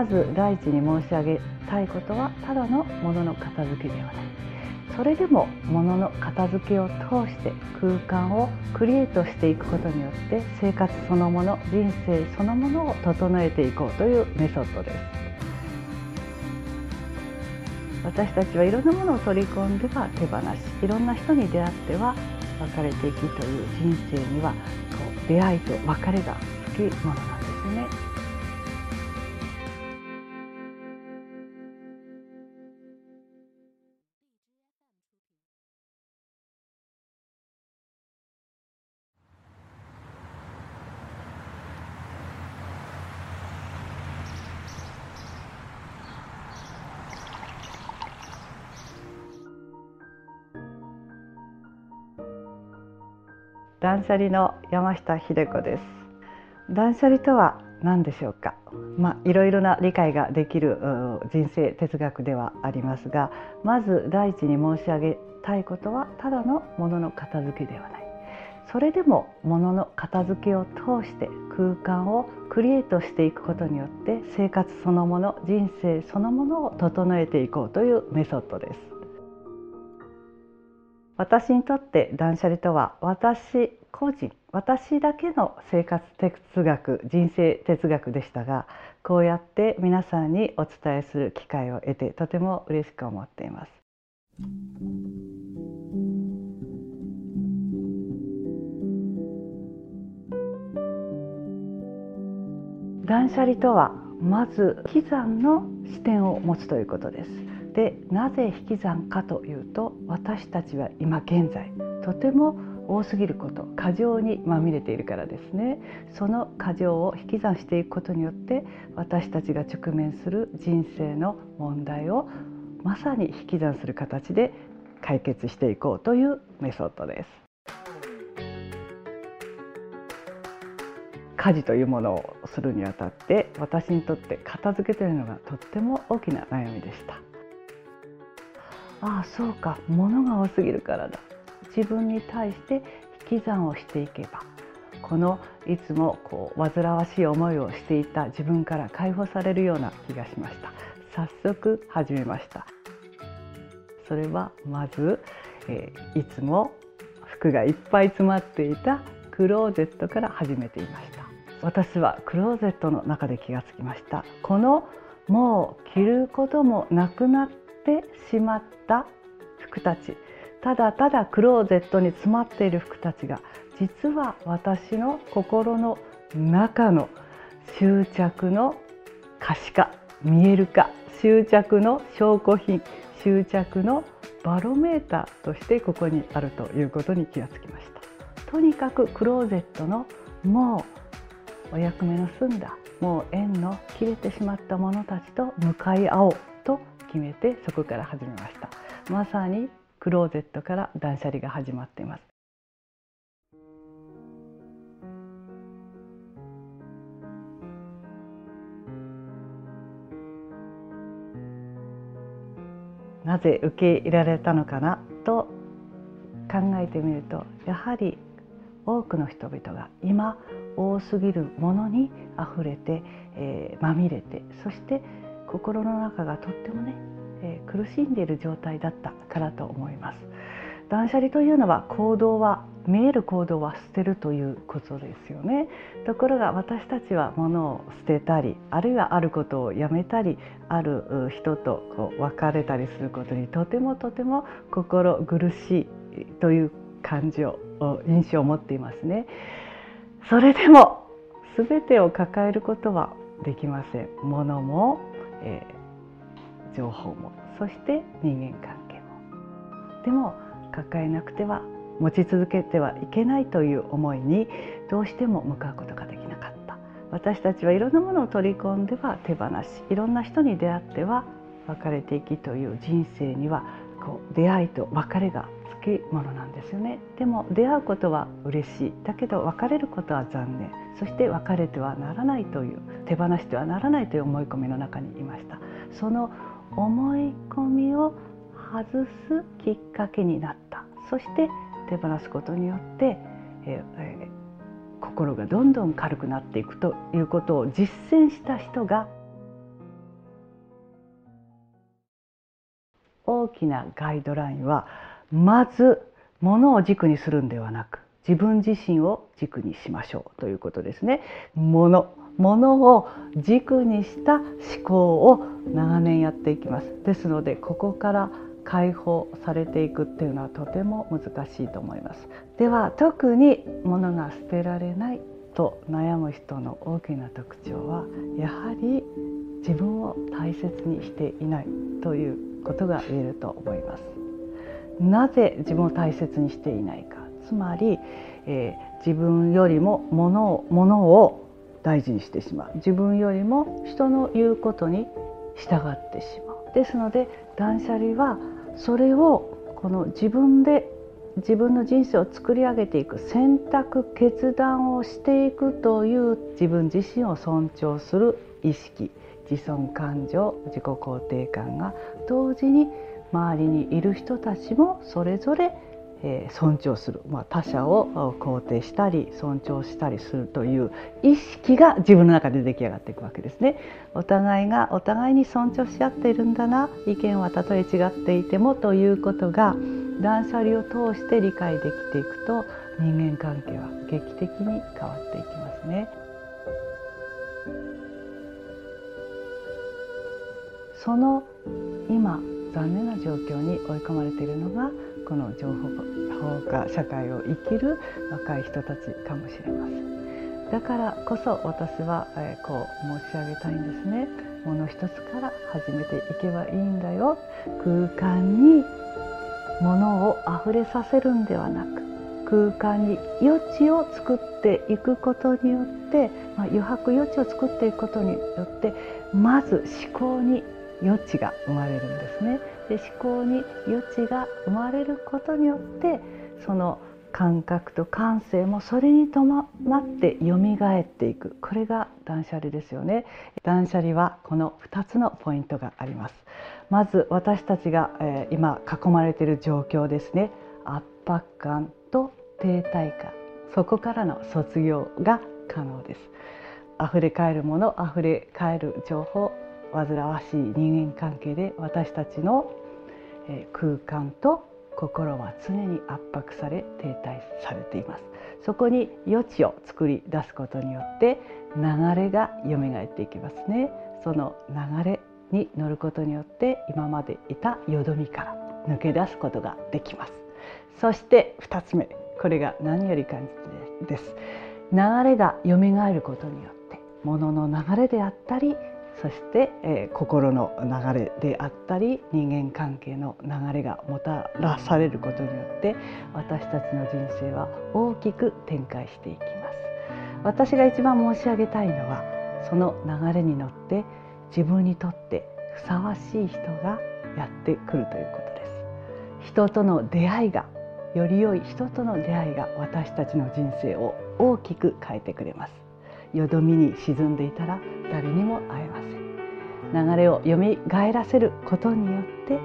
まず第一に申し上げたいことはただのもの片付けではないそれでももの片付けを通して空間をクリエイトしていくことによって生活そのもの人生そのものを整えていこうというメソッドです私たちはいろんなものを取り込んでは手放しいろんな人に出会っては別れていきという人生にはこう出会いと別れがつきものなんですね。断捨離の山下秀子です。断捨離とは何でしょうか？まあいろいろな理解ができる人生哲学ではありますがまず第一に申し上げたいことはただのもの片付けではない。それでもものの片付けを通して空間をクリエイトしていくことによって生活そのもの人生そのものを整えていこうというメソッドです。私にとって断捨離とは私個人私だけの生活哲学人生哲学でしたがこうやって皆さんにお伝えする機会を得てとても嬉しく思っています。断捨離とはまず引き算の視点を持つということです。でなぜ引き算かというと私たちは今現在とても多すぎること過剰にまみれているからですねその過剰を引き算していくことによって私たちが直面する人生の問題をまさに引き算する形で解決していこうというメソッドです。家事というものをするにあたって私にとって片付けというのがとっても大きな悩みでした。ああそうか。物が多すぎるからだ。自分に対して引き算をしていけば。このいつもこう煩わしい思いをしていた自分から解放されるような気がしました。早速始めました。それはまず、えー、いつも服がいっぱい詰まっていたクローゼットから始めていました。私はクローゼットの中で気がつきました。このもう着ることもなくなってしまった服たち。ただただクローゼットに詰まっている服たちが実は私の心の中の執着の可視化見える化執着の証拠品執着のバロメーターとしてここにあるということに気がつきました。とにかくクローゼットのもうお役目の済んだもう縁の切れてしまった者たちと向かい合おうと決めてそこから始めました。まさにクローゼットから断捨離が始まっています。なぜ受け入れられたのかなと考えてみるとやはり多くの人々が今多すぎるものにあふれて、えー、まみれてそして心の中がとってもね、えー、苦しんでいる状態だったからと思います。断捨離というのは行動は見える行動は捨てるということですよね。ところが私たちは物を捨てたりあるいはあることをやめたりある人とこう別れたりすることにとてもとても心苦しいという感情印象を持っていますね。それでも全てを抱えることはできません。物もえー、情報もそして人間関係も。でも抱えなくては持ち続けてはいけないという思いにどうしても向かうことができなかった。私たちはいろんなものを取り込んでは手放しいろんな人に出会っては別れていきという人生にはこう出会いと別れがきものなんですよね。でも出会うことは嬉しい。だけど別れることは残念。そして別れてはならないという手放してはならないという思い込みの中にいました。その思い込みを外すきっかけになった。そして手放すことによって、ええ心がどんどん軽くなっていくということを実践した人が大きなガイドラインはまず物を軸にするんではなく自分自身を軸にしましょうということですね。物物を軸にした思考を長年やっていきます。ですのでここから解放されていくっていうのはとても難しいと思います。では特に物が捨てられないと悩む人の大きな特徴はやはり自分を大切にしていないということが言えると思います。なぜ自分を大切にしていないか。つまり、えー、自分よりも物を物を大事にしてしまう。自分よりも人の言うことに従ってしまう。ですので断捨離はそれをこの自分で自分の人生を作り上げていく選択決断をしていくという自分自身を尊重する意識。自尊感情自己肯定感が同時に周りにいる人たちもそれぞれえ尊重する、まあ、他者を肯定したり尊重したりするという意識が自分の中で出来上がっていくわけですね。お互いがお互いに尊重し合っているんだな意見はたとえ違っていてもということが断捨離を通して理解できていくと人間関係は劇的に変わっていきますね。その今残念な状況に追い込まれているのがこの情報化社会を生きる若い人たちかもしれませんだからこそ私は、えこう申し上げたいんですね。もの一つから始めていけばいいんだよ。空間に物を溢れさせるんではなく空間に余地を作っていくことによって、まあ、余白余地を作っていくことによってまず思考に余地が生まれるんですね。で思考に余地が生まれることによってその感覚と感性もそれに伴って蘇っていく。これが断捨離ですよね。断捨離はこの2つのポイントがあります。まず私たちが、えー、今囲まれている状況ですね。圧迫感と停滞感。そこからの卒業が可能です。溢れ返るもの溢れ返る情報煩わしい人間関係で私たちの空間と心は常に圧迫され停滞されています。そこに余地を作り出すことによって流れが蘇っていきますね。その流れに乗ることによって今までいたよどみから抜け出すことができます。そして2つ目これが何より感じです。流れが蘇ることによって物の流れであったりそして、えー、心の流れであったり人間関係の流れがもたらされることによって私たちの人生は大きく展開していきます。私が一番申し上げたいのはその流れに乗って自分にとってふさわしい人がやってくるということです。人との出会いがより良い人との出会いが私たちの人生を大きく変えてくれます。よどみに沈んでいたら誰にも会えません流れをよみがえらせることによって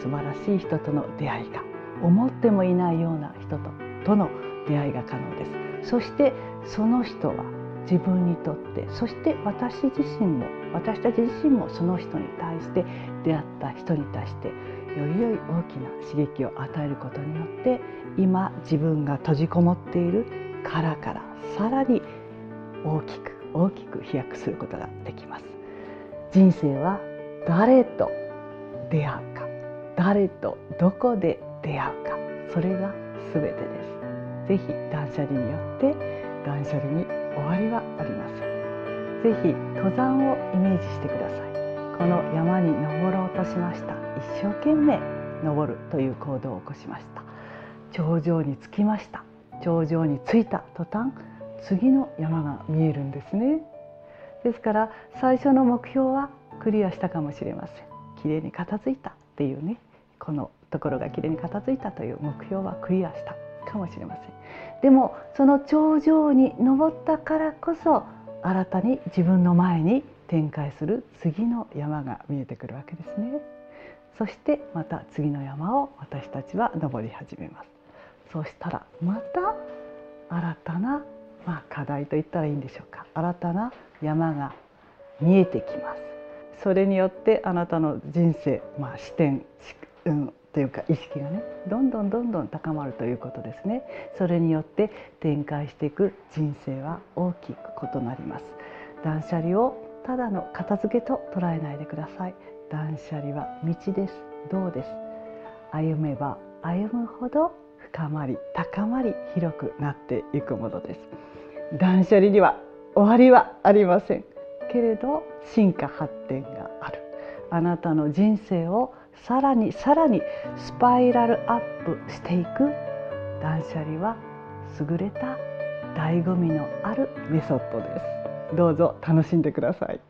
素晴らしい人との出会いが思ってもいないような人ととの出会いが可能ですそしてその人は自分にとってそして私自身も私たち自身もその人に対して出会った人に対してより良い大きな刺激を与えることによって今自分が閉じこもっている殻からさらに大きく大きく飛躍することができます。人生は誰と出会うか。誰とどこで出会うか。それが全てです。ぜひ断捨離によって断捨離に終わりはありません。ぜひ登山をイメージしてください。この山に登ろうとしました。一生懸命登るという行動を起こしました。頂上に着きました。頂上に着いた途端次の山が見えるんですね。ですから最初の目標はクリアしたかもしれません。綺麗に片付いたっていうねこのところが綺麗に片付いたという目標はクリアしたかもしれません。でもその頂上に登ったからこそ新たに自分の前に展開する次の山が見えてくるわけですね。そしてまた次の山を私たちは登り始めます。そうしたらまた新たなまあ、課題と言ったらいいんでしょうか。新たな山が見えてきます。それによってあなたの人生、まあ、視点うんというか意識がねどんどんどんどん高まるということですね。それによって展開していく人生は大きく異なります。断捨離をただの片付けと捉えないでください。断捨離は道です。道です。歩めば歩むほど深まり高まり広くなっていくものです。断捨離には終わりはありません。けれど進化発展がある。あなたの人生をさらにさらにスパイラルアップしていく。断捨離は優れた醍醐味のあるメソッドです。どうぞ楽しんでください。